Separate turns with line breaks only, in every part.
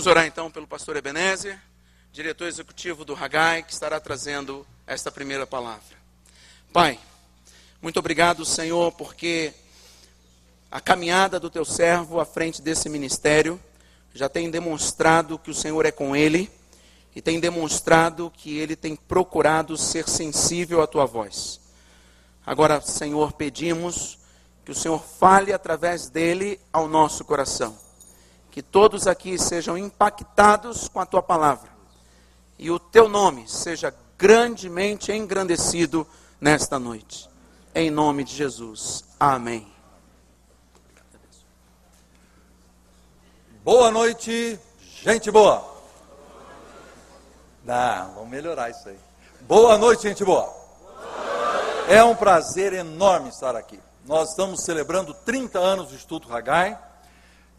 Vamos orar então pelo pastor Ebenezer, diretor executivo do Hagai, que estará trazendo esta primeira palavra. Pai, muito obrigado, Senhor, porque a caminhada do teu servo à frente desse ministério já tem demonstrado que o Senhor é com ele e tem demonstrado que ele tem procurado ser sensível à tua voz. Agora, Senhor, pedimos que o Senhor fale através dele ao nosso coração. Que todos aqui sejam impactados com a tua palavra e o teu nome seja grandemente engrandecido nesta noite. Em nome de Jesus. Amém.
Boa noite, gente boa. Não, vamos melhorar isso aí. Boa noite, gente boa. É um prazer enorme estar aqui. Nós estamos celebrando 30 anos do Instituto Hagai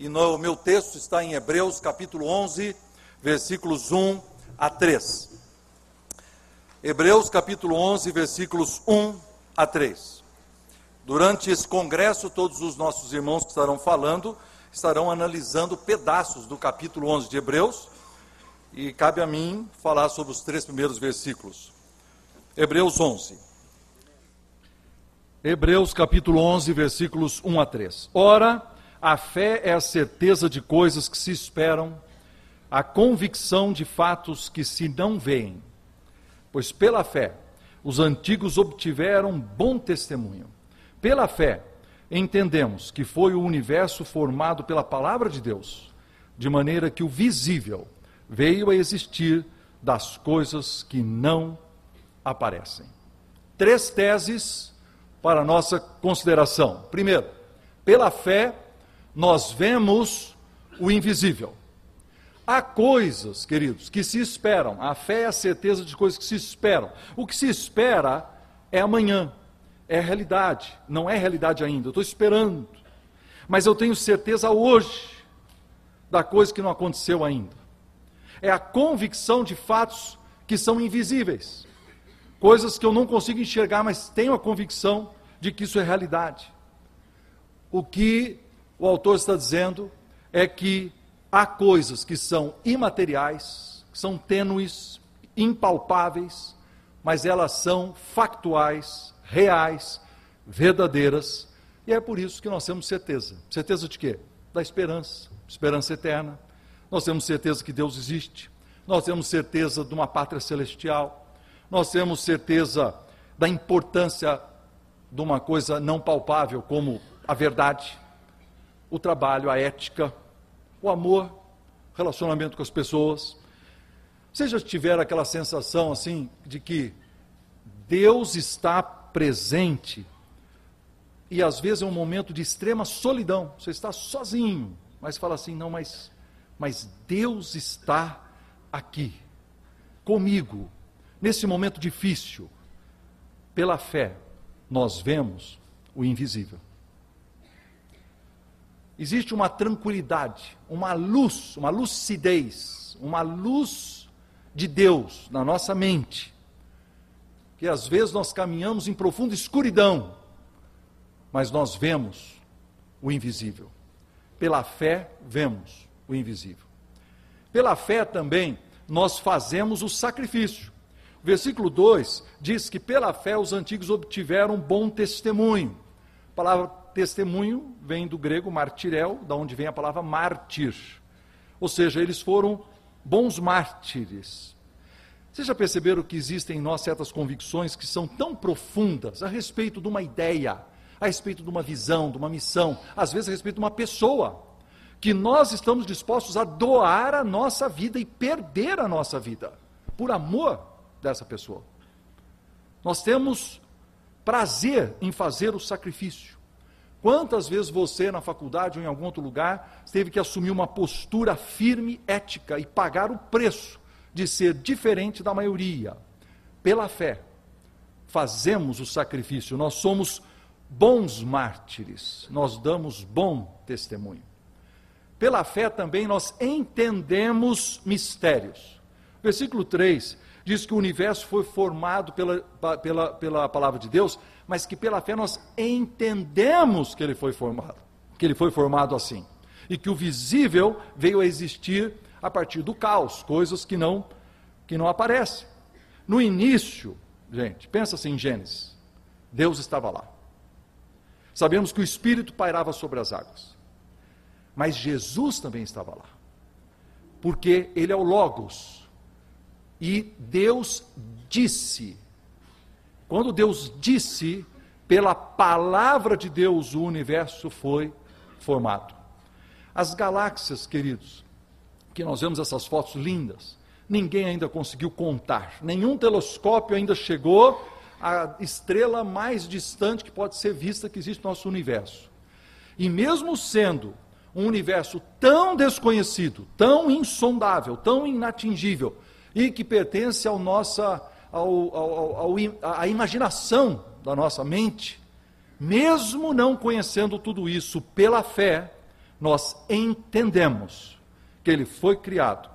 e no meu texto está em Hebreus capítulo 11, versículos 1 a 3. Hebreus capítulo 11, versículos 1 a 3. Durante esse congresso, todos os nossos irmãos que estarão falando estarão analisando pedaços do capítulo 11 de Hebreus, e cabe a mim falar sobre os três primeiros versículos. Hebreus 11. Hebreus capítulo 11, versículos 1 a 3. Ora, a fé é a certeza de coisas que se esperam, a convicção de fatos que se não veem. Pois pela fé os antigos obtiveram bom testemunho. Pela fé entendemos que foi o universo formado pela palavra de Deus, de maneira que o visível veio a existir das coisas que não aparecem. Três teses para nossa consideração. Primeiro, pela fé, nós vemos o invisível. Há coisas, queridos, que se esperam. A fé é a certeza de coisas que se esperam. O que se espera é amanhã é realidade, não é realidade ainda, eu estou esperando. Mas eu tenho certeza hoje da coisa que não aconteceu ainda. É a convicção de fatos que são invisíveis, coisas que eu não consigo enxergar, mas tenho a convicção de que isso é realidade. O que o autor está dizendo é que há coisas que são imateriais, que são tênues, impalpáveis, mas elas são factuais, reais, verdadeiras, e é por isso que nós temos certeza. Certeza de quê? Da esperança, esperança eterna. Nós temos certeza que Deus existe. Nós temos certeza de uma pátria celestial. Nós temos certeza da importância de uma coisa não palpável como a verdade, o trabalho, a ética, o amor, relacionamento com as pessoas. Você já tiveram aquela sensação assim de que Deus está presente. E às vezes é um momento de extrema solidão. Você está sozinho, mas fala assim: não, mas, mas Deus está aqui, comigo, nesse momento difícil. Pela fé, nós vemos o invisível. Existe uma tranquilidade, uma luz, uma lucidez, uma luz de Deus na nossa mente que às vezes nós caminhamos em profunda escuridão, mas nós vemos o invisível. Pela fé, vemos o invisível. Pela fé também, nós fazemos o sacrifício. O versículo 2 diz que pela fé os antigos obtiveram bom testemunho. A palavra testemunho vem do grego martirel, da onde vem a palavra mártir. Ou seja, eles foram bons mártires. Vocês já perceberam que existem em nós certas convicções que são tão profundas a respeito de uma ideia, a respeito de uma visão, de uma missão, às vezes a respeito de uma pessoa, que nós estamos dispostos a doar a nossa vida e perder a nossa vida por amor dessa pessoa. Nós temos prazer em fazer o sacrifício. Quantas vezes você, na faculdade ou em algum outro lugar, teve que assumir uma postura firme, ética e pagar o preço de ser diferente da maioria. Pela fé, fazemos o sacrifício, nós somos bons mártires, nós damos bom testemunho. Pela fé também nós entendemos mistérios. Versículo 3 diz que o universo foi formado pela, pela, pela palavra de Deus, mas que pela fé nós entendemos que ele foi formado, que ele foi formado assim, e que o visível veio a existir a partir do caos, coisas que não que não aparecem. No início, gente, pensa assim em Gênesis. Deus estava lá. Sabemos que o Espírito pairava sobre as águas. Mas Jesus também estava lá. Porque ele é o Logos. E Deus disse. Quando Deus disse, pela palavra de Deus, o universo foi formado. As galáxias, queridos, que nós vemos essas fotos lindas, ninguém ainda conseguiu contar, nenhum telescópio ainda chegou à estrela mais distante que pode ser vista que existe no nosso universo. E mesmo sendo um universo tão desconhecido, tão insondável, tão inatingível, e que pertence ao nossa, ao, ao, ao, à imaginação da nossa mente, mesmo não conhecendo tudo isso pela fé, nós entendemos que ele foi criado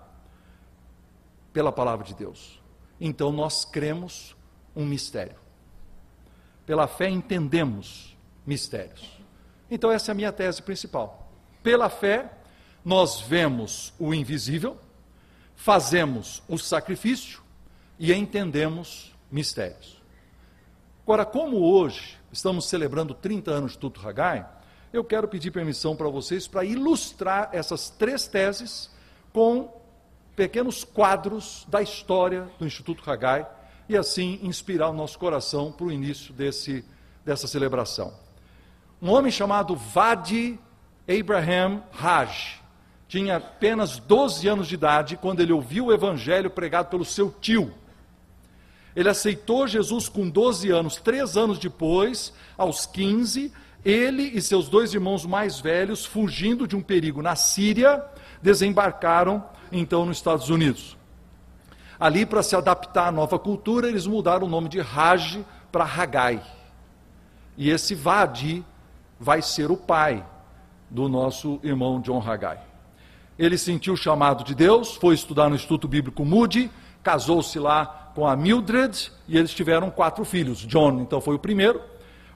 pela palavra de Deus. Então nós cremos um mistério. Pela fé entendemos mistérios. Então essa é a minha tese principal. Pela fé nós vemos o invisível, fazemos o sacrifício e entendemos mistérios. Agora, como hoje estamos celebrando 30 anos de Tuto Hagai, eu quero pedir permissão para vocês para ilustrar essas três teses com pequenos quadros da história do Instituto Hagai e assim inspirar o nosso coração para o início desse, dessa celebração. Um homem chamado Vadi Abraham Haj tinha apenas 12 anos de idade quando ele ouviu o evangelho pregado pelo seu tio. Ele aceitou Jesus com 12 anos, três anos depois, aos 15, ele e seus dois irmãos mais velhos, fugindo de um perigo na Síria, desembarcaram então nos Estados Unidos. Ali, para se adaptar à nova cultura, eles mudaram o nome de Raj para Hagai. E esse Vadi vai ser o pai do nosso irmão John Hagai. Ele sentiu o chamado de Deus, foi estudar no Instituto Bíblico Moody, casou-se lá com a Mildred e eles tiveram quatro filhos. John, então, foi o primeiro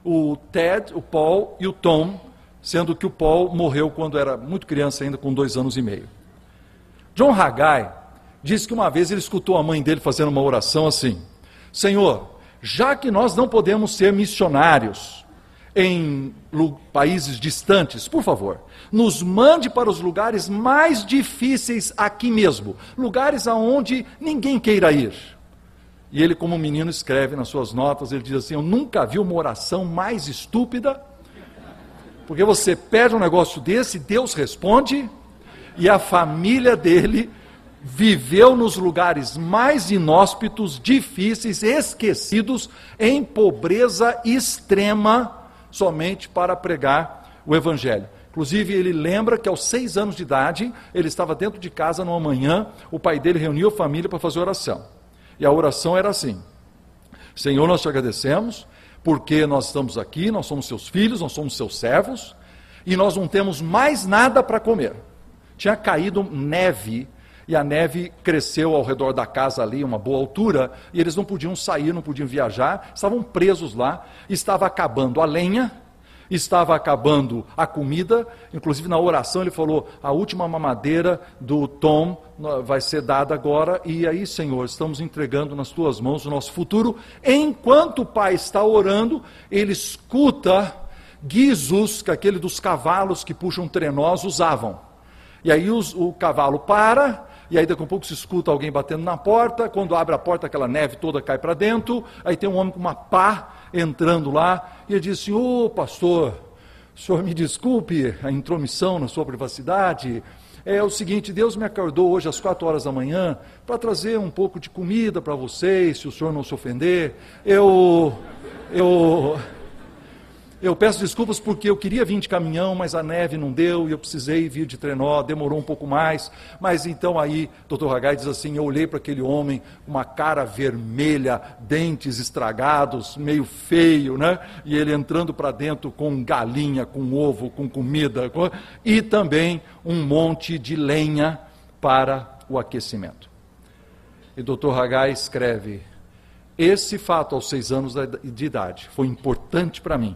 o Ted, o Paul e o Tom, sendo que o Paul morreu quando era muito criança, ainda com dois anos e meio. John Haggai diz que uma vez ele escutou a mãe dele fazendo uma oração assim: Senhor, já que nós não podemos ser missionários em países distantes, por favor, nos mande para os lugares mais difíceis aqui mesmo, lugares aonde ninguém queira ir. E ele, como menino, escreve nas suas notas: ele diz assim: Eu nunca vi uma oração mais estúpida, porque você pede um negócio desse, Deus responde, e a família dele viveu nos lugares mais inóspitos, difíceis, esquecidos, em pobreza extrema, somente para pregar o Evangelho. Inclusive, ele lembra que aos seis anos de idade, ele estava dentro de casa numa manhã, o pai dele reuniu a família para fazer oração. E a oração era assim: Senhor, nós te agradecemos, porque nós estamos aqui, nós somos seus filhos, nós somos seus servos, e nós não temos mais nada para comer. Tinha caído neve, e a neve cresceu ao redor da casa ali, uma boa altura, e eles não podiam sair, não podiam viajar, estavam presos lá, estava acabando a lenha, estava acabando a comida, inclusive na oração ele falou: a última mamadeira do Tom vai ser dada agora, e aí, Senhor, estamos entregando nas tuas mãos o nosso futuro. Enquanto o pai está orando, ele escuta guizos, que é aquele dos cavalos que puxam trenós usavam. E aí os, o cavalo para, e aí daqui a pouco se escuta alguém batendo na porta, quando abre a porta aquela neve toda cai para dentro, aí tem um homem com uma pá entrando lá, e ele diz assim, ô oh, pastor, o senhor me desculpe a intromissão na sua privacidade, é o seguinte, Deus me acordou hoje às quatro horas da manhã para trazer um pouco de comida para vocês, se o senhor não se ofender, eu, eu, eu peço desculpas porque eu queria vir de caminhão, mas a neve não deu e eu precisei vir de trenó, demorou um pouco mais. Mas então aí, doutor Hagai diz assim: eu olhei para aquele homem com uma cara vermelha, dentes estragados, meio feio, né? E ele entrando para dentro com galinha, com ovo, com comida, com... e também um monte de lenha para o aquecimento. E doutor Hagai escreve: esse fato aos seis anos de idade foi importante para mim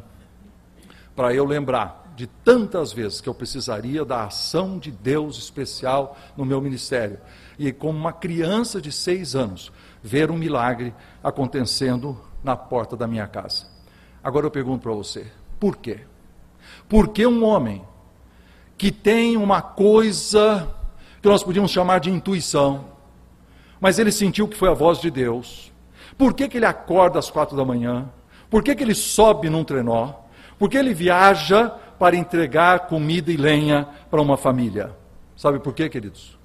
para eu lembrar de tantas vezes que eu precisaria da ação de Deus especial no meu ministério. E como uma criança de seis anos, ver um milagre acontecendo na porta da minha casa. Agora eu pergunto para você: por quê? Por que um homem que tem uma coisa que nós podíamos chamar de intuição, mas ele sentiu que foi a voz de Deus, por que, que ele acorda às quatro da manhã? Por que, que ele sobe num trenó? Por que ele viaja para entregar comida e lenha para uma família? Sabe por quê, queridos?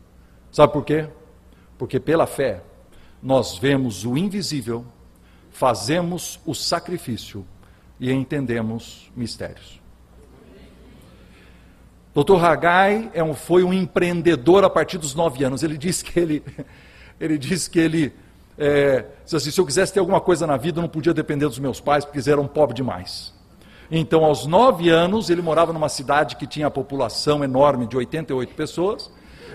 Sabe por quê? Porque pela fé nós vemos o invisível, fazemos o sacrifício e entendemos mistérios. Dr. Haggai é um, foi um empreendedor a partir dos nove anos. Ele disse que ele, ele disse que ele é, se eu quisesse ter alguma coisa na vida, eu não podia depender dos meus pais, porque eles eram pobres demais. Então, aos nove anos, ele morava numa cidade que tinha a população enorme de 88 pessoas,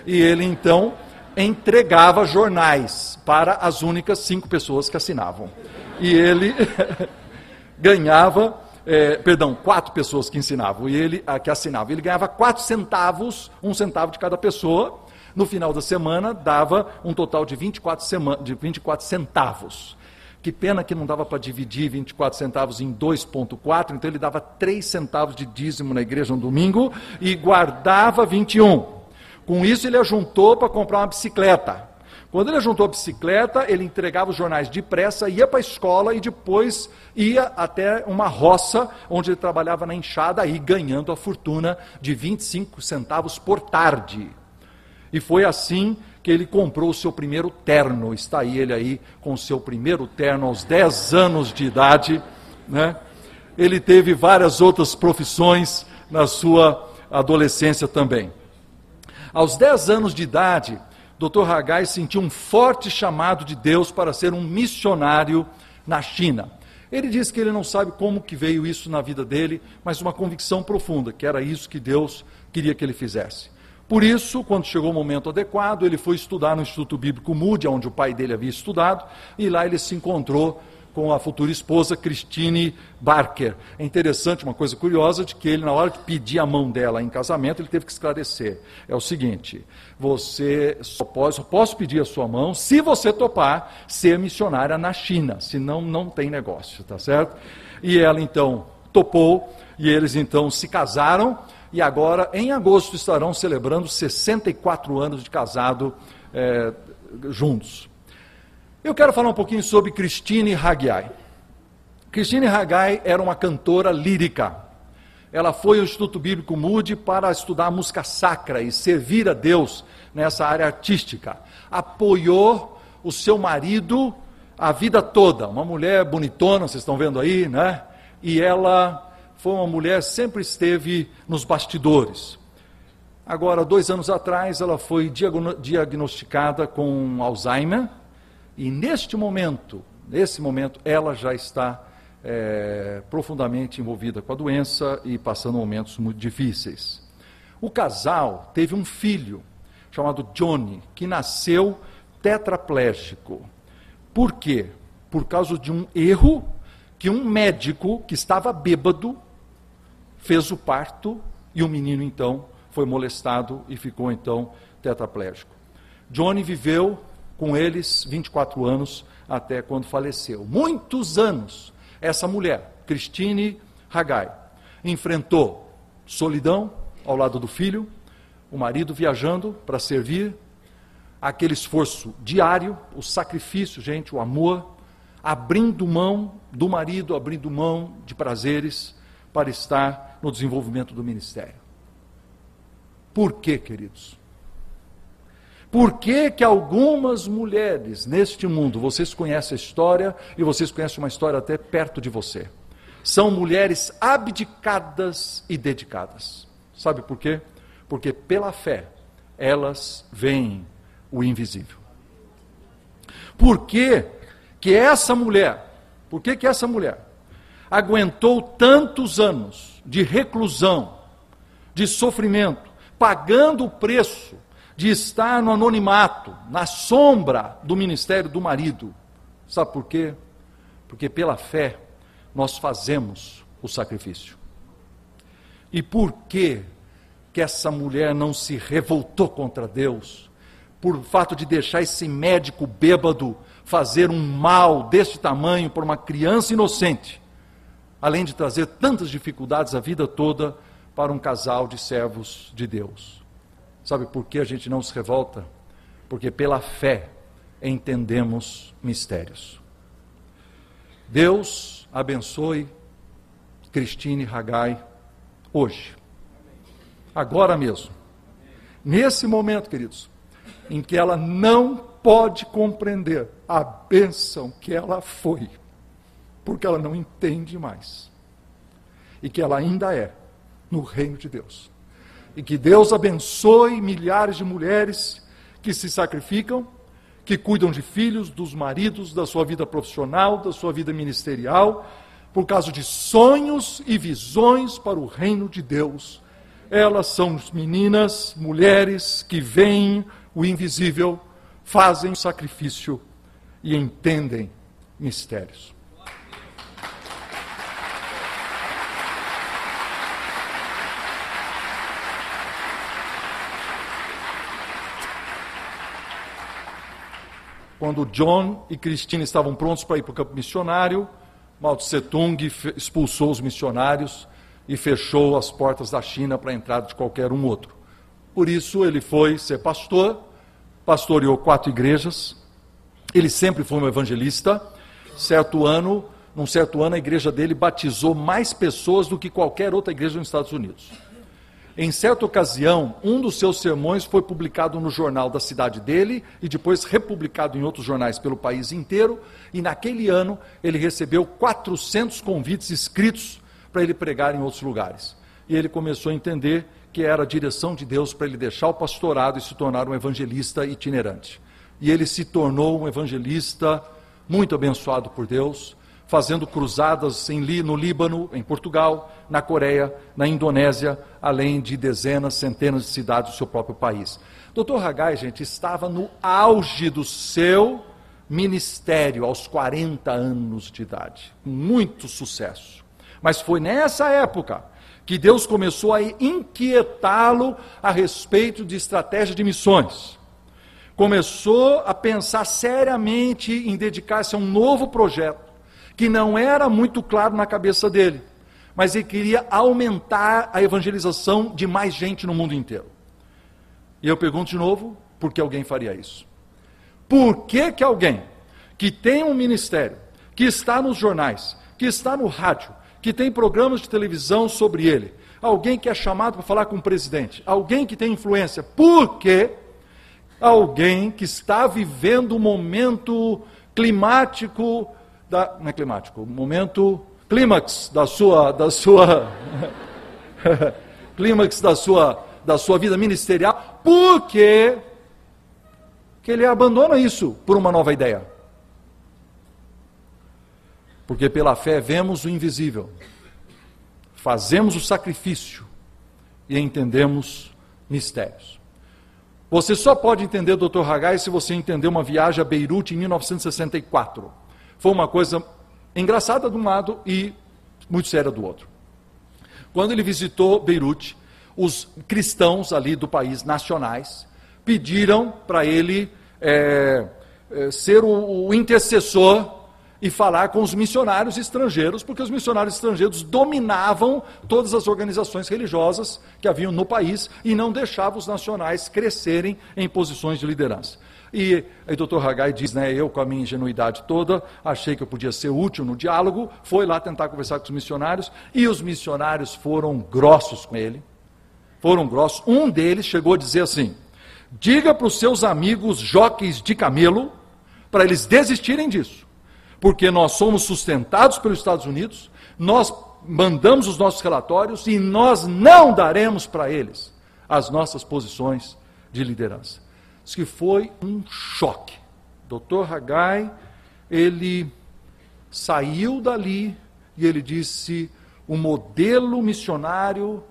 e ele então entregava jornais para as únicas cinco pessoas que assinavam. E ele ganhava, é, perdão, quatro pessoas que ensinavam, e ele que assinavam. Ele ganhava quatro centavos, um centavo de cada pessoa, no final da semana, dava um total de 24, sema, de 24 centavos. Que pena que não dava para dividir 24 centavos em 2,4, então ele dava 3 centavos de dízimo na igreja no domingo e guardava 21. Com isso, ele ajuntou para comprar uma bicicleta. Quando ele ajuntou a bicicleta, ele entregava os jornais depressa, ia para a escola e depois ia até uma roça onde ele trabalhava na enxada, aí ganhando a fortuna de 25 centavos por tarde. E foi assim que ele comprou o seu primeiro terno. Está aí ele aí com o seu primeiro terno aos 10 anos de idade. Né? Ele teve várias outras profissões na sua adolescência também. Aos 10 anos de idade, Dr. Haggai sentiu um forte chamado de Deus para ser um missionário na China. Ele diz que ele não sabe como que veio isso na vida dele, mas uma convicção profunda, que era isso que Deus queria que ele fizesse. Por isso, quando chegou o momento adequado, ele foi estudar no Instituto Bíblico Moody, onde o pai dele havia estudado, e lá ele se encontrou com a futura esposa Christine Barker. É interessante, uma coisa curiosa, de que ele, na hora de pedir a mão dela em casamento, ele teve que esclarecer. É o seguinte: você só pode, só posso pedir a sua mão se você topar ser missionária na China, senão não tem negócio, tá certo? E ela então topou, e eles então se casaram e agora, em agosto, estarão celebrando 64 anos de casado é, juntos. Eu quero falar um pouquinho sobre Christine Haggai. Christine Haggai era uma cantora lírica. Ela foi ao Instituto Bíblico Moody para estudar música sacra e servir a Deus nessa área artística. Apoiou o seu marido a vida toda. Uma mulher bonitona, vocês estão vendo aí, né? E ela foi uma mulher, sempre esteve nos bastidores. Agora, dois anos atrás, ela foi diagnosticada com Alzheimer, e neste momento, nesse momento, ela já está é, profundamente envolvida com a doença e passando momentos muito difíceis. O casal teve um filho chamado Johnny, que nasceu tetraplégico. Por quê? Por causa de um erro que um médico que estava bêbado fez o parto e o menino então foi molestado e ficou então tetraplégico. Johnny viveu com eles 24 anos até quando faleceu. Muitos anos essa mulher, Christine Haggai, enfrentou solidão ao lado do filho, o marido viajando para servir, aquele esforço diário, o sacrifício, gente, o amor, abrindo mão do marido, abrindo mão de prazeres para estar no desenvolvimento do ministério. Por quê, queridos? Por que, que algumas mulheres neste mundo, vocês conhecem a história e vocês conhecem uma história até perto de você, são mulheres abdicadas e dedicadas? Sabe por quê? Porque pela fé elas veem o invisível. Por que, que essa mulher, por que, que essa mulher aguentou tantos anos de reclusão, de sofrimento, pagando o preço de estar no anonimato, na sombra do ministério do marido. Sabe por quê? Porque pela fé nós fazemos o sacrifício. E por que que essa mulher não se revoltou contra Deus? Por fato de deixar esse médico bêbado fazer um mal deste tamanho para uma criança inocente, além de trazer tantas dificuldades a vida toda para um casal de servos de Deus. Sabe por que a gente não se revolta? Porque pela fé entendemos mistérios. Deus abençoe Cristine Ragai hoje. Agora mesmo. Nesse momento, queridos, em que ela não pode compreender a bênção que ela foi, porque ela não entende mais, e que ela ainda é no reino de Deus. E que Deus abençoe milhares de mulheres que se sacrificam, que cuidam de filhos, dos maridos, da sua vida profissional, da sua vida ministerial, por causa de sonhos e visões para o reino de Deus. Elas são meninas, mulheres que veem o invisível, fazem sacrifício e entendem mistérios. Quando John e Cristina estavam prontos para ir para o campo missionário, Mao Tse Tung expulsou os missionários e fechou as portas da China para a entrada de qualquer um outro. Por isso ele foi ser pastor, pastoreou quatro igrejas. Ele sempre foi um evangelista. Certo ano, num certo ano a igreja dele batizou mais pessoas do que qualquer outra igreja nos Estados Unidos. Em certa ocasião, um dos seus sermões foi publicado no jornal da cidade dele e depois republicado em outros jornais pelo país inteiro. E naquele ano ele recebeu 400 convites escritos para ele pregar em outros lugares. E ele começou a entender que era a direção de Deus para ele deixar o pastorado e se tornar um evangelista itinerante. E ele se tornou um evangelista muito abençoado por Deus fazendo cruzadas em, no Líbano, em Portugal, na Coreia, na Indonésia, além de dezenas, centenas de cidades do seu próprio país. Dr. Hagai, gente, estava no auge do seu ministério aos 40 anos de idade, com muito sucesso. Mas foi nessa época que Deus começou a inquietá-lo a respeito de estratégia de missões. Começou a pensar seriamente em dedicar-se a um novo projeto que não era muito claro na cabeça dele, mas ele queria aumentar a evangelização de mais gente no mundo inteiro. E eu pergunto de novo, por que alguém faria isso? Por que, que alguém que tem um ministério, que está nos jornais, que está no rádio, que tem programas de televisão sobre ele, alguém que é chamado para falar com o presidente, alguém que tem influência, por que alguém que está vivendo um momento climático da, não é climático, momento clímax da sua, da sua clímax da sua, da sua vida ministerial, porque que ele abandona isso por uma nova ideia. Porque pela fé vemos o invisível, fazemos o sacrifício e entendemos mistérios. Você só pode entender Dr. Hagai se você entender uma viagem a Beirute em 1964. Foi uma coisa engraçada de um lado e muito séria do outro. Quando ele visitou Beirute, os cristãos ali do país, nacionais, pediram para ele é, é, ser o, o intercessor e falar com os missionários estrangeiros, porque os missionários estrangeiros dominavam todas as organizações religiosas que haviam no país e não deixavam os nacionais crescerem em posições de liderança. E aí doutor Hagai diz, né, eu com a minha ingenuidade toda, achei que eu podia ser útil no diálogo, foi lá tentar conversar com os missionários, e os missionários foram grossos com ele, foram grossos. Um deles chegou a dizer assim, diga para os seus amigos joques de camelo, para eles desistirem disso, porque nós somos sustentados pelos Estados Unidos, nós mandamos os nossos relatórios e nós não daremos para eles as nossas posições de liderança. Diz que foi um choque. Dr. Hagai, ele saiu dali e ele disse: o modelo missionário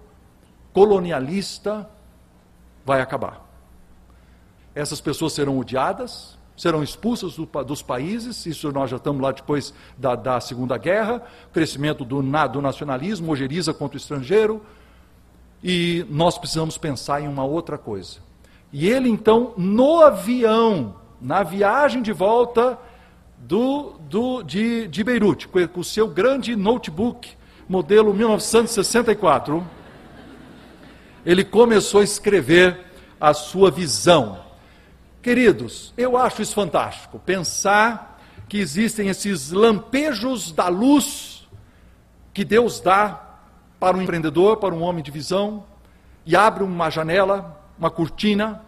colonialista vai acabar. Essas pessoas serão odiadas, serão expulsas do, dos países, isso nós já estamos lá depois da, da Segunda Guerra, crescimento do, do nacionalismo, ojeriza contra o estrangeiro, e nós precisamos pensar em uma outra coisa. E ele então, no avião, na viagem de volta do, do, de, de Beirute, com o seu grande notebook, modelo 1964, ele começou a escrever a sua visão. Queridos, eu acho isso fantástico, pensar que existem esses lampejos da luz que Deus dá para um empreendedor, para um homem de visão, e abre uma janela, uma cortina,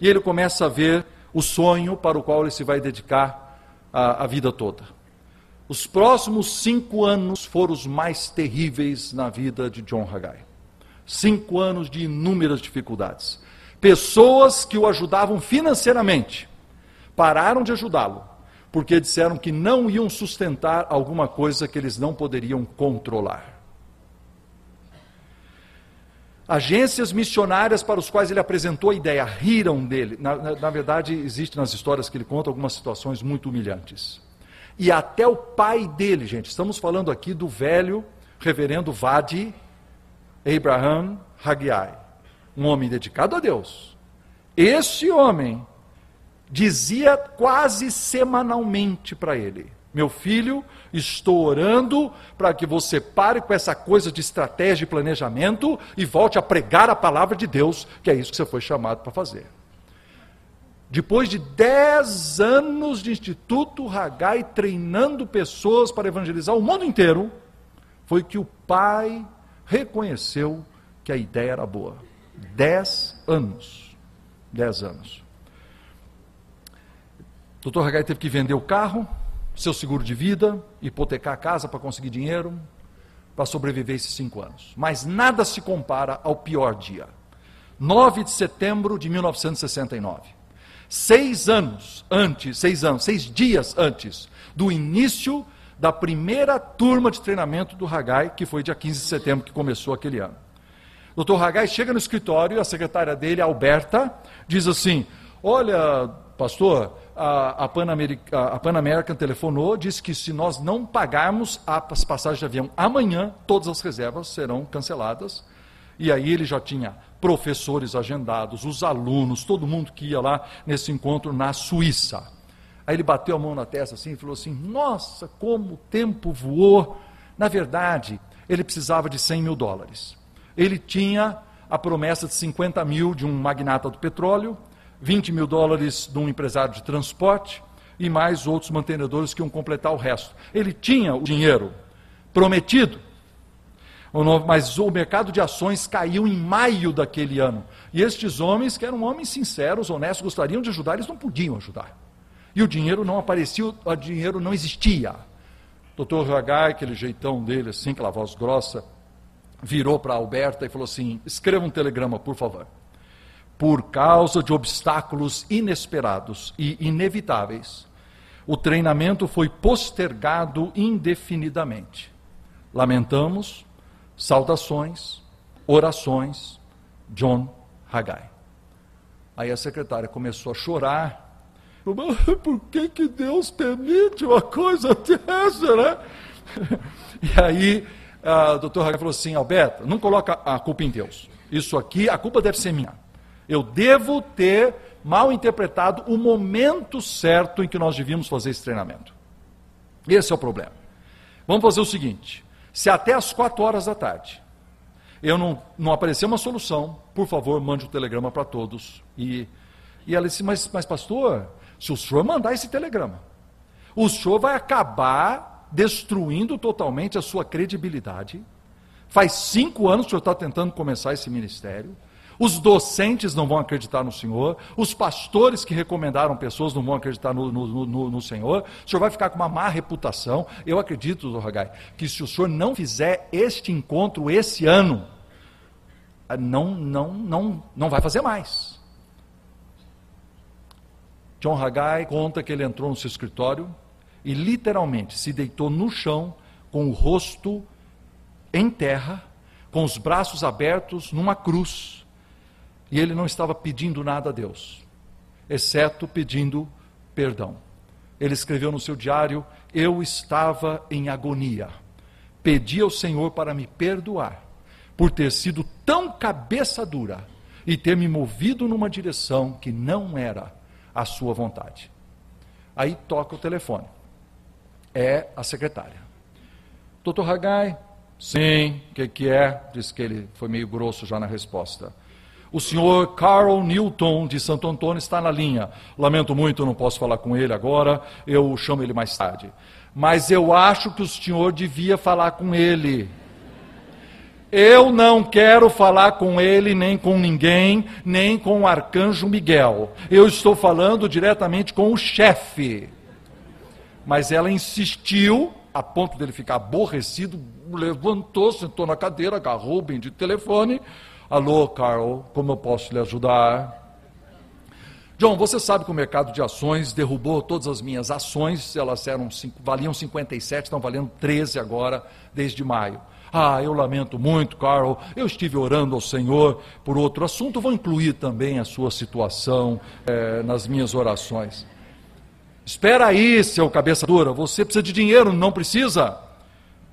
e ele começa a ver o sonho para o qual ele se vai dedicar a, a vida toda. Os próximos cinco anos foram os mais terríveis na vida de John Haggai. Cinco anos de inúmeras dificuldades. Pessoas que o ajudavam financeiramente pararam de ajudá-lo, porque disseram que não iam sustentar alguma coisa que eles não poderiam controlar agências missionárias para os quais ele apresentou a ideia riram dele. Na, na, na, verdade, existe nas histórias que ele conta algumas situações muito humilhantes. E até o pai dele, gente, estamos falando aqui do velho reverendo Vadi Abraham Haggai, um homem dedicado a Deus. Esse homem dizia quase semanalmente para ele: Meu filho, Estou orando para que você pare com essa coisa de estratégia e planejamento e volte a pregar a palavra de Deus, que é isso que você foi chamado para fazer. Depois de dez anos de Instituto Hagai treinando pessoas para evangelizar o mundo inteiro, foi que o pai reconheceu que a ideia era boa. Dez anos. Dez anos. O doutor Hagai teve que vender o carro, seu seguro de vida, hipotecar a casa para conseguir dinheiro, para sobreviver esses cinco anos. Mas nada se compara ao pior dia. 9 de setembro de 1969. Seis anos antes, seis anos, seis dias antes do início da primeira turma de treinamento do Hagai, que foi dia 15 de setembro que começou aquele ano. Dr. Hagai chega no escritório, a secretária dele, Alberta, diz assim: Olha, pastor, a, Pan American telefonou, disse que se nós não pagarmos as passagens de avião amanhã, todas as reservas serão canceladas. E aí ele já tinha professores agendados, os alunos, todo mundo que ia lá nesse encontro na Suíça. Aí ele bateu a mão na testa assim e falou assim: Nossa, como o tempo voou. Na verdade, ele precisava de 100 mil dólares. Ele tinha a promessa de 50 mil de um magnata do petróleo 20 mil dólares de um empresário de transporte e mais outros mantenedores que iam completar o resto. Ele tinha o dinheiro prometido, mas o mercado de ações caiu em maio daquele ano. E estes homens, que eram homens sinceros, honestos, gostariam de ajudar, eles não podiam ajudar. E o dinheiro não aparecia, o dinheiro não existia. Doutor Hagai, aquele jeitão dele, assim, aquela voz grossa, virou para Alberta e falou assim: escreva um telegrama, por favor por causa de obstáculos inesperados e inevitáveis, o treinamento foi postergado indefinidamente. Lamentamos, saudações, orações, John Haggai. Aí a secretária começou a chorar. Por que, que Deus permite uma coisa dessa, né? E aí o doutor Haggai falou assim, Alberto, não coloca a culpa em Deus. Isso aqui, a culpa deve ser minha. Eu devo ter mal interpretado o momento certo em que nós devíamos fazer esse treinamento. Esse é o problema. Vamos fazer o seguinte: se até as quatro horas da tarde eu não, não aparecer uma solução, por favor, mande o um telegrama para todos. E, e ela disse: mas, mas, pastor, se o senhor mandar esse telegrama, o senhor vai acabar destruindo totalmente a sua credibilidade. Faz cinco anos que o senhor está tentando começar esse ministério. Os docentes não vão acreditar no Senhor, os pastores que recomendaram pessoas não vão acreditar no, no, no, no Senhor, o Senhor vai ficar com uma má reputação. Eu acredito, doutor Hagai, que se o Senhor não fizer este encontro esse ano, não, não, não, não vai fazer mais. John Hagai conta que ele entrou no seu escritório e literalmente se deitou no chão com o rosto em terra, com os braços abertos numa cruz e ele não estava pedindo nada a Deus, exceto pedindo perdão. Ele escreveu no seu diário: Eu estava em agonia. Pedi ao Senhor para me perdoar, por ter sido tão cabeça dura e ter me movido numa direção que não era a sua vontade. Aí toca o telefone. É a secretária. Doutor Hagai? Sim, o que, que é? Diz que ele foi meio grosso já na resposta. O senhor Carl Newton de Santo Antônio está na linha. Lamento muito, não posso falar com ele agora, eu chamo ele mais tarde. Mas eu acho que o senhor devia falar com ele. Eu não quero falar com ele, nem com ninguém, nem com o arcanjo Miguel. Eu estou falando diretamente com o chefe. Mas ela insistiu, a ponto dele ficar aborrecido, levantou, sentou na cadeira, agarrou o bendito telefone. Alô, Carl, como eu posso lhe ajudar? John, você sabe que o mercado de ações derrubou todas as minhas ações, elas eram, valiam 57, estão valendo 13 agora, desde maio. Ah, eu lamento muito, Carl. Eu estive orando ao Senhor por outro assunto. Vou incluir também a sua situação é, nas minhas orações. Espera aí, seu cabeça dura. Você precisa de dinheiro, não precisa?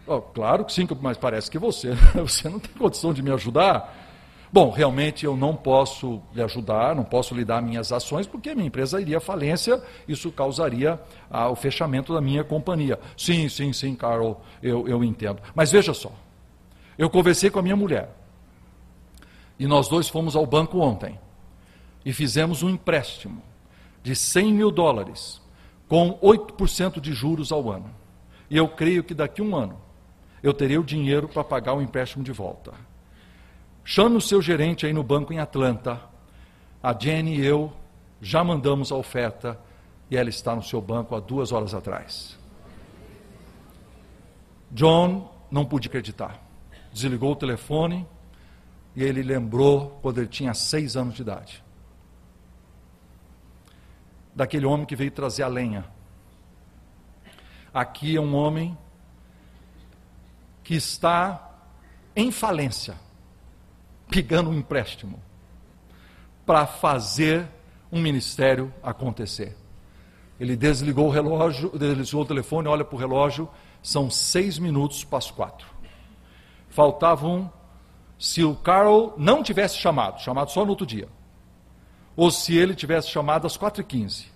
Oh, claro que sim, mas parece que você, você não tem condição de me ajudar. Bom, realmente eu não posso lhe ajudar, não posso lhe dar minhas ações, porque minha empresa iria à falência, isso causaria ah, o fechamento da minha companhia. Sim, sim, sim, Carol, eu, eu entendo. Mas veja só, eu conversei com a minha mulher, e nós dois fomos ao banco ontem, e fizemos um empréstimo de 100 mil dólares, com 8% de juros ao ano. E eu creio que daqui a um ano eu terei o dinheiro para pagar o empréstimo de volta. Chame o seu gerente aí no banco em Atlanta. A Jenny e eu já mandamos a oferta e ela está no seu banco há duas horas atrás. John não pôde acreditar. Desligou o telefone e ele lembrou quando ele tinha seis anos de idade. Daquele homem que veio trazer a lenha. Aqui é um homem que está em falência pegando um empréstimo para fazer um ministério acontecer. Ele desligou o relógio, desligou o telefone, olha para o relógio, são seis minutos para as quatro. Faltavam, se o Carl não tivesse chamado, chamado só no outro dia, ou se ele tivesse chamado às quatro e quinze,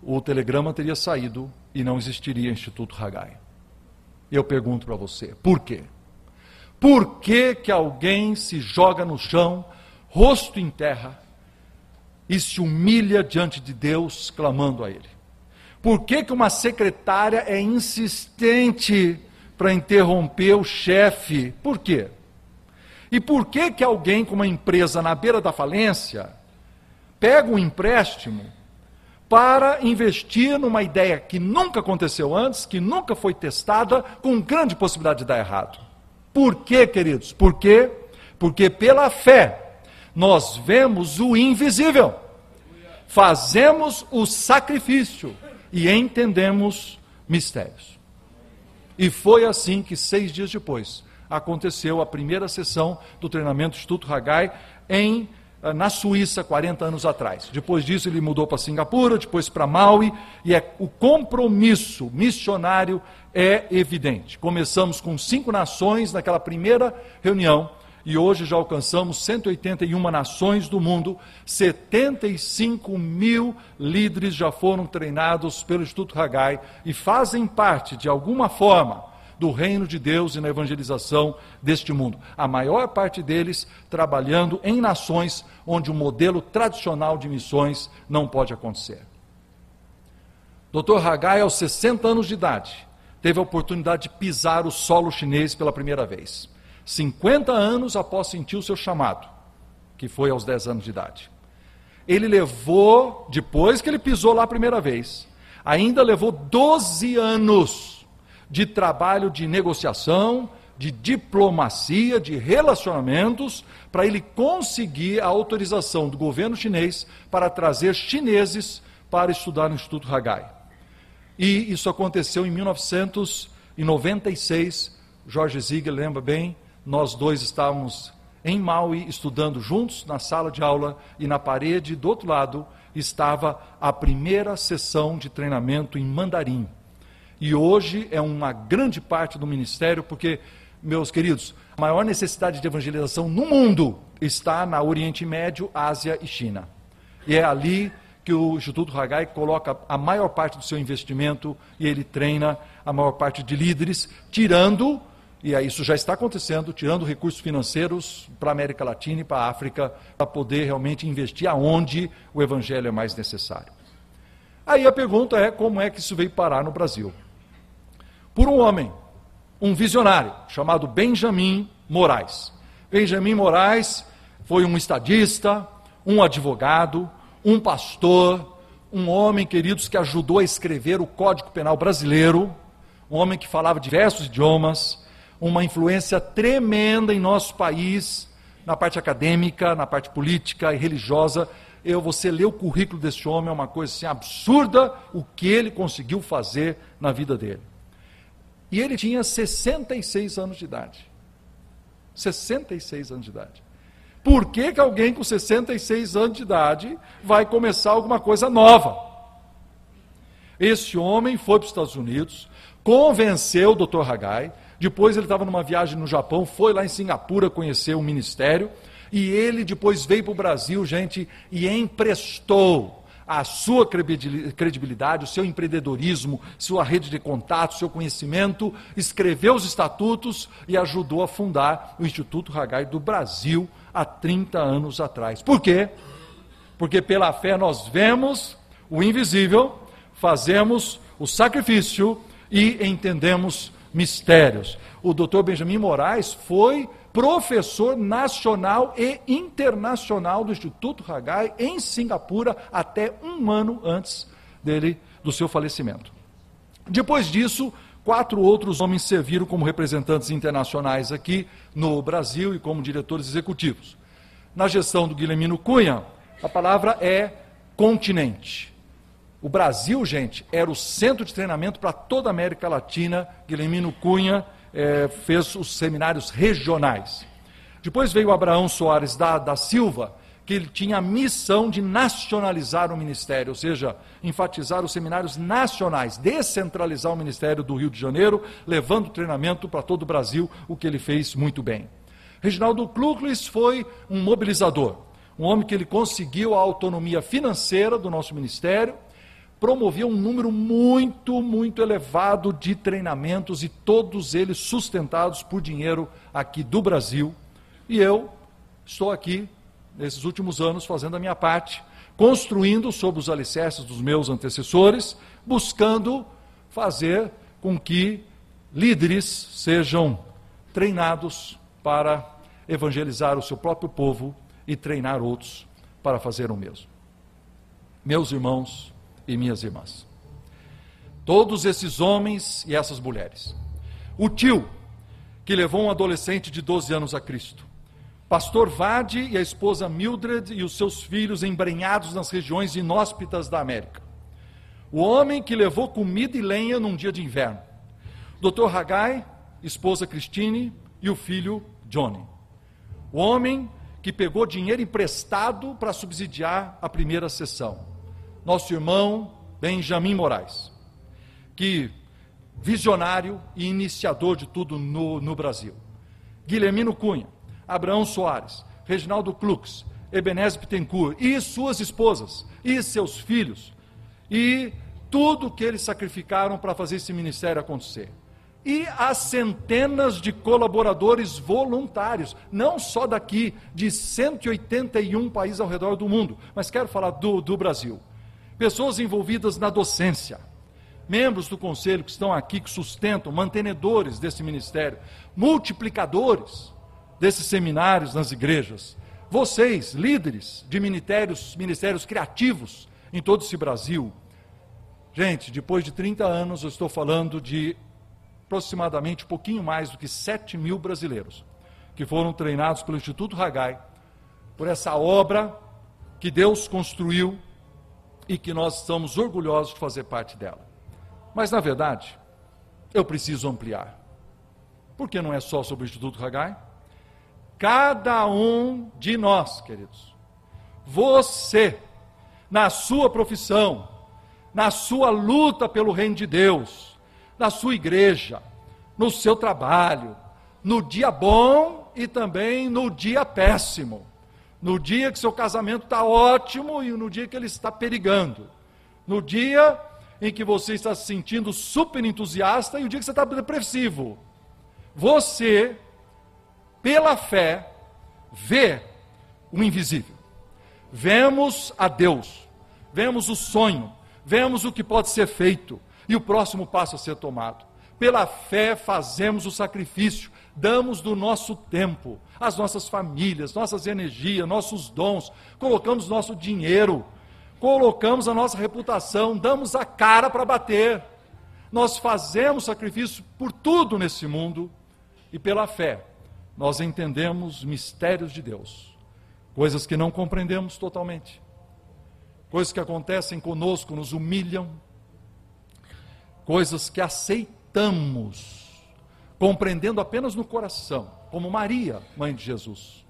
o telegrama teria saído e não existiria Instituto Hagai. Eu pergunto para você, por quê? Por que, que alguém se joga no chão, rosto em terra, e se humilha diante de Deus, clamando a Ele? Por que, que uma secretária é insistente para interromper o chefe? Por quê? E por que, que alguém com uma empresa na beira da falência pega um empréstimo para investir numa ideia que nunca aconteceu antes, que nunca foi testada, com grande possibilidade de dar errado? Por quê, queridos? Por quê? Porque pela fé nós vemos o invisível, fazemos o sacrifício e entendemos mistérios. E foi assim que seis dias depois aconteceu a primeira sessão do treinamento Instituto Hagai em eh, na Suíça 40 anos atrás. Depois disso ele mudou para Singapura, depois para Maui, e é, o compromisso missionário é evidente. Começamos com cinco nações naquela primeira reunião, e hoje já alcançamos 181 nações do mundo, 75 mil líderes já foram treinados pelo Instituto Hagai e fazem parte, de alguma forma, do reino de Deus e na evangelização deste mundo. A maior parte deles trabalhando em nações onde o modelo tradicional de missões não pode acontecer. Dr. Hagai, aos 60 anos de idade, teve a oportunidade de pisar o solo chinês pela primeira vez. 50 anos após sentir o seu chamado, que foi aos 10 anos de idade. Ele levou, depois que ele pisou lá a primeira vez, ainda levou 12 anos de trabalho de negociação, de diplomacia, de relacionamentos, para ele conseguir a autorização do governo chinês para trazer chineses para estudar no Instituto Hagai. E isso aconteceu em 1996. Jorge Ziegler lembra bem, nós dois estávamos em Maui estudando juntos na sala de aula e na parede do outro lado estava a primeira sessão de treinamento em mandarim e hoje é uma grande parte do ministério, porque meus queridos, a maior necessidade de evangelização no mundo está na Oriente Médio, Ásia e China. E é ali que o Instituto Hagai coloca a maior parte do seu investimento e ele treina a maior parte de líderes, tirando, e isso já está acontecendo, tirando recursos financeiros para a América Latina e para a África, para poder realmente investir aonde o evangelho é mais necessário. Aí a pergunta é: como é que isso veio parar no Brasil? Por um homem, um visionário, chamado Benjamin Moraes. Benjamin Moraes foi um estadista, um advogado, um pastor, um homem, queridos, que ajudou a escrever o Código Penal brasileiro, um homem que falava diversos idiomas, uma influência tremenda em nosso país, na parte acadêmica, na parte política e religiosa. Eu, você lê o currículo desse homem, é uma coisa assim absurda o que ele conseguiu fazer na vida dele. E ele tinha 66 anos de idade. 66 anos de idade. Por que, que alguém com 66 anos de idade vai começar alguma coisa nova? Esse homem foi para os Estados Unidos, convenceu o Dr. Hagai, depois ele estava numa viagem no Japão, foi lá em Singapura conhecer o ministério, e ele depois veio para o Brasil, gente, e emprestou a sua credibilidade, o seu empreendedorismo, sua rede de contatos, seu conhecimento, escreveu os estatutos e ajudou a fundar o Instituto Hagai do Brasil há 30 anos atrás. Por quê? Porque pela fé nós vemos o invisível, fazemos o sacrifício e entendemos mistérios. O doutor Benjamin Moraes foi professor nacional e internacional do Instituto Hagai em Singapura até um ano antes dele do seu falecimento. Depois disso, quatro outros homens serviram como representantes internacionais aqui no Brasil e como diretores executivos. Na gestão do Guilhermino Cunha, a palavra é continente. O Brasil, gente, era o centro de treinamento para toda a América Latina. Guilhermino Cunha é, fez os seminários regionais. Depois veio Abraão Soares da, da Silva, que ele tinha a missão de nacionalizar o ministério, ou seja, enfatizar os seminários nacionais, descentralizar o ministério do Rio de Janeiro, levando treinamento para todo o Brasil, o que ele fez muito bem. Reginaldo Klucklis foi um mobilizador, um homem que ele conseguiu a autonomia financeira do nosso ministério, promovia um número muito, muito elevado de treinamentos e todos eles sustentados por dinheiro aqui do Brasil. E eu estou aqui, nesses últimos anos, fazendo a minha parte, construindo sobre os alicerces dos meus antecessores, buscando fazer com que líderes sejam treinados para evangelizar o seu próprio povo e treinar outros para fazer o mesmo. Meus irmãos, e minhas irmãs. Todos esses homens e essas mulheres. O tio, que levou um adolescente de 12 anos a Cristo. Pastor Vade e a esposa Mildred e os seus filhos embrenhados nas regiões inóspitas da América. O homem que levou comida e lenha num dia de inverno. Dr. Hagai, esposa Christine e o filho Johnny. O homem que pegou dinheiro emprestado para subsidiar a primeira sessão nosso irmão Benjamin Moraes, que visionário e iniciador de tudo no, no Brasil. Guilhermino Cunha, Abraão Soares, Reginaldo Klux, Ebenezer Pittencourt e suas esposas e seus filhos e tudo que eles sacrificaram para fazer esse ministério acontecer. E as centenas de colaboradores voluntários, não só daqui, de 181 países ao redor do mundo, mas quero falar do, do Brasil pessoas envolvidas na docência, membros do conselho que estão aqui, que sustentam, mantenedores desse ministério, multiplicadores desses seminários nas igrejas, vocês, líderes de ministérios, ministérios criativos em todo esse Brasil. Gente, depois de 30 anos, eu estou falando de aproximadamente um pouquinho mais do que 7 mil brasileiros que foram treinados pelo Instituto Hagai por essa obra que Deus construiu e que nós estamos orgulhosos de fazer parte dela. Mas, na verdade, eu preciso ampliar. Porque não é só sobre o Instituto Hagai? Cada um de nós, queridos, você, na sua profissão, na sua luta pelo reino de Deus, na sua igreja, no seu trabalho, no dia bom e também no dia péssimo. No dia que seu casamento está ótimo e no dia que ele está perigando. No dia em que você está se sentindo super entusiasta e o dia que você está depressivo. Você, pela fé, vê o invisível. Vemos a Deus, vemos o sonho, vemos o que pode ser feito e o próximo passo a ser tomado. Pela fé fazemos o sacrifício, damos do nosso tempo, as nossas famílias, nossas energias, nossos dons, colocamos nosso dinheiro, colocamos a nossa reputação, damos a cara para bater. Nós fazemos sacrifício por tudo nesse mundo e pela fé nós entendemos mistérios de Deus, coisas que não compreendemos totalmente, coisas que acontecem conosco, nos humilham, coisas que aceitamos, compreendendo apenas no coração, como Maria, mãe de Jesus,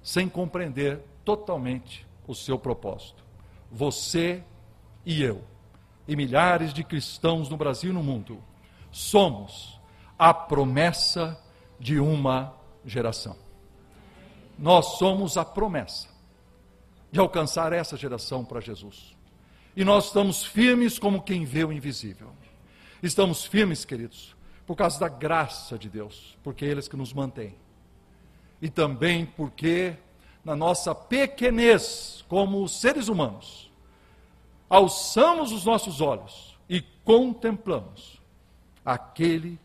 sem compreender totalmente o seu propósito. Você e eu, e milhares de cristãos no Brasil e no mundo, somos a promessa de uma geração. Nós somos a promessa de alcançar essa geração para Jesus. E nós estamos firmes como quem vê o invisível. Estamos firmes, queridos, por causa da graça de Deus, porque é eles que nos mantêm. E também porque na nossa pequenez como seres humanos, alçamos os nossos olhos e contemplamos aquele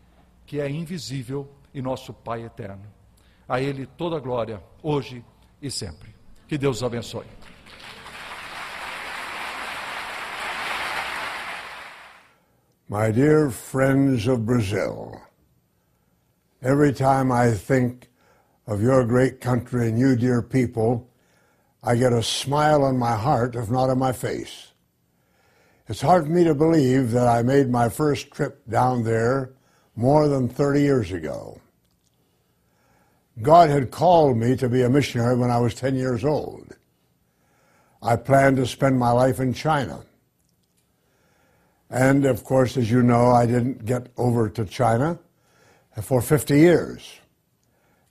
que é invisível e nosso Pai eterno. A Ele toda a glória, hoje e sempre. Que Deus os abençoe.
My dear friends of Brazil, every time I think of your great country and you, dear people, I get a smile on my heart, if not on my face. It's hard for me to believe that I made my first trip down there more than 30 years ago. God had called me to be a missionary when I was 10 years old. I planned to spend my life in China. And of course, as you know, I didn't get over to China for 50 years.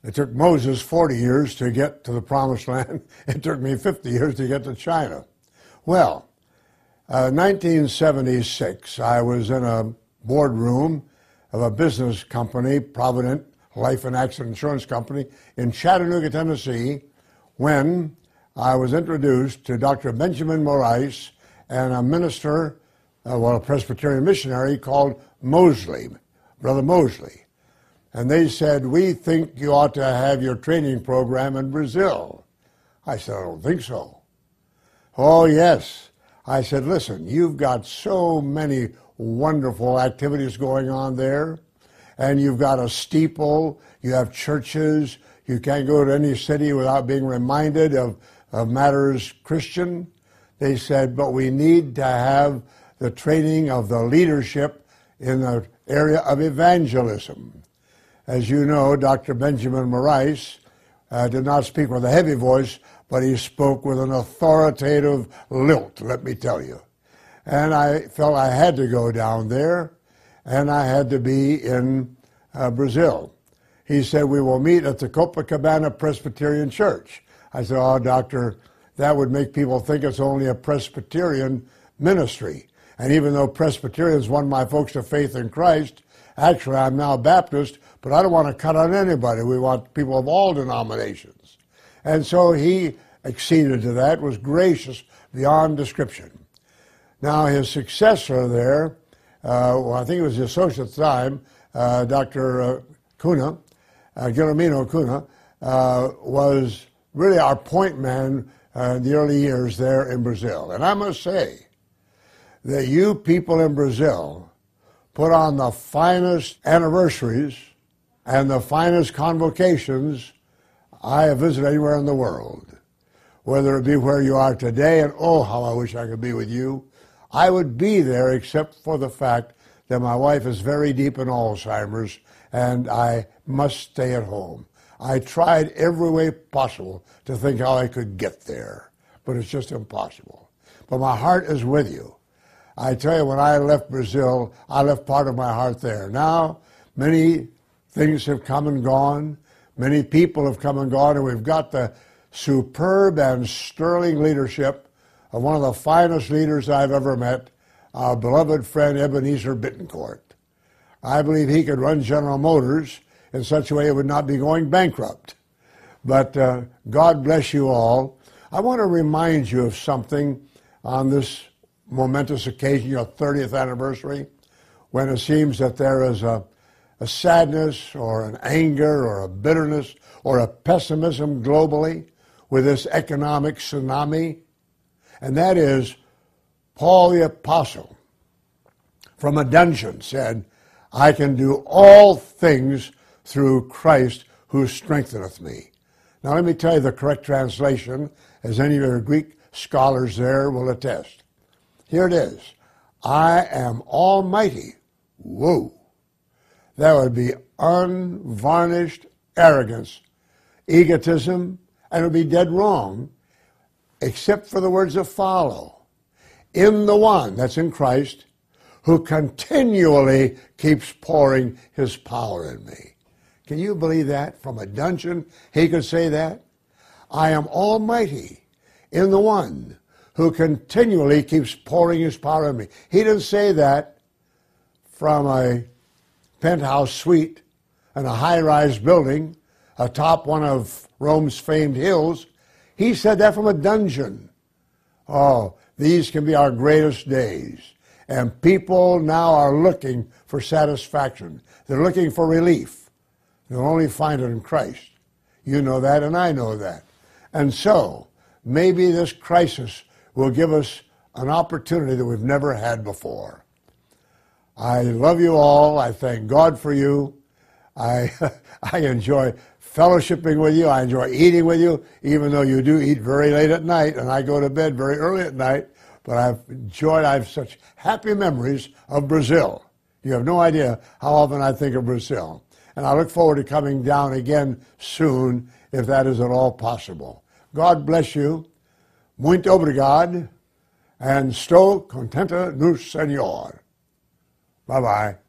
It took Moses 40 years to get to the promised land. It took me 50 years to get to China. Well, uh, 1976, I was in a boardroom of a business company, Provident Life and Accident Insurance Company, in Chattanooga, Tennessee, when I was introduced to Dr. Benjamin Morais and a minister, uh, well, a Presbyterian missionary called Mosley, Brother Mosley. And they said, We think you ought to have your training program in Brazil. I said, I don't think so. Oh, yes. I said, Listen, you've got so many wonderful activities going on there, and you've got a steeple, you have churches, you can't go to any city without being reminded of, of matters Christian. They said, But we need to have the training of the leadership in the area of evangelism. As you know, Dr. Benjamin Morais uh, did not speak with a heavy voice, but he spoke with an authoritative lilt, let me tell you. And I felt I had to go down there, and I had to be in uh, Brazil. He said, We will meet at the Copacabana Presbyterian Church. I said, Oh, doctor, that would make people think it's only a Presbyterian ministry. And even though Presbyterians won my folks to faith in Christ, actually I'm now Baptist, but I don't want to cut on anybody. We want people of all denominations. And so he acceded to that, was gracious beyond description. Now, his successor there, uh, well, I think it was the associate time, uh, Dr. Uh, Cunha, uh, Guillermino Cunha, uh, was really our point man uh, in the early years there in Brazil. And I must say that you people in Brazil put on the finest anniversaries and the finest convocations I have visited anywhere in the world. Whether it be where you are today, and oh, how I wish I could be with you. I would be there except for the fact that my wife is very deep in Alzheimer's and I must stay at home. I tried every way possible to think how I could get there, but it's just impossible. But my heart is with you. I tell you, when I left Brazil, I left part of my heart there. Now, many Things have come and gone. Many people have come and gone, and we've got the superb and sterling leadership of one of the finest leaders I've ever met, our beloved friend Ebenezer Bittencourt. I believe he could run General Motors in such a way it would not be going bankrupt. But uh, God bless you all. I want to remind you of something on this momentous occasion, your 30th anniversary, when it seems that there is a, a sadness or an anger or a bitterness or a pessimism globally with this economic tsunami. And that is Paul the Apostle from a dungeon said, I can do all things through Christ who strengtheneth me. Now, let me tell you the correct translation, as any of your Greek scholars there will attest. Here it is I am almighty. Whoa. That would be unvarnished arrogance, egotism, and it would be dead wrong, except for the words that follow. In the one, that's in Christ, who continually keeps pouring his power in me. Can you believe that? From a dungeon, he could say that. I am almighty in the one who continually keeps pouring his power in me. He didn't say that from a penthouse suite in a high rise building atop one of Rome's famed hills. He said that from a dungeon. Oh, these can be our greatest days. And people now are looking for satisfaction. They're looking for relief. They'll only find it in Christ. You know that, and I know that. And so, maybe this crisis will give us an opportunity that we've never had before. I love you all. I thank God for you. I, I enjoy fellowshipping with you. I enjoy eating with you, even though you do eat very late at night and I go to bed very early at night. But I've enjoyed, I have such happy memories of Brazil. You have no idea how often I think of Brazil and I look forward to coming down again soon, if that is at all possible. God bless you. Muito obrigado. And estou contenta no Senhor. Bye bye.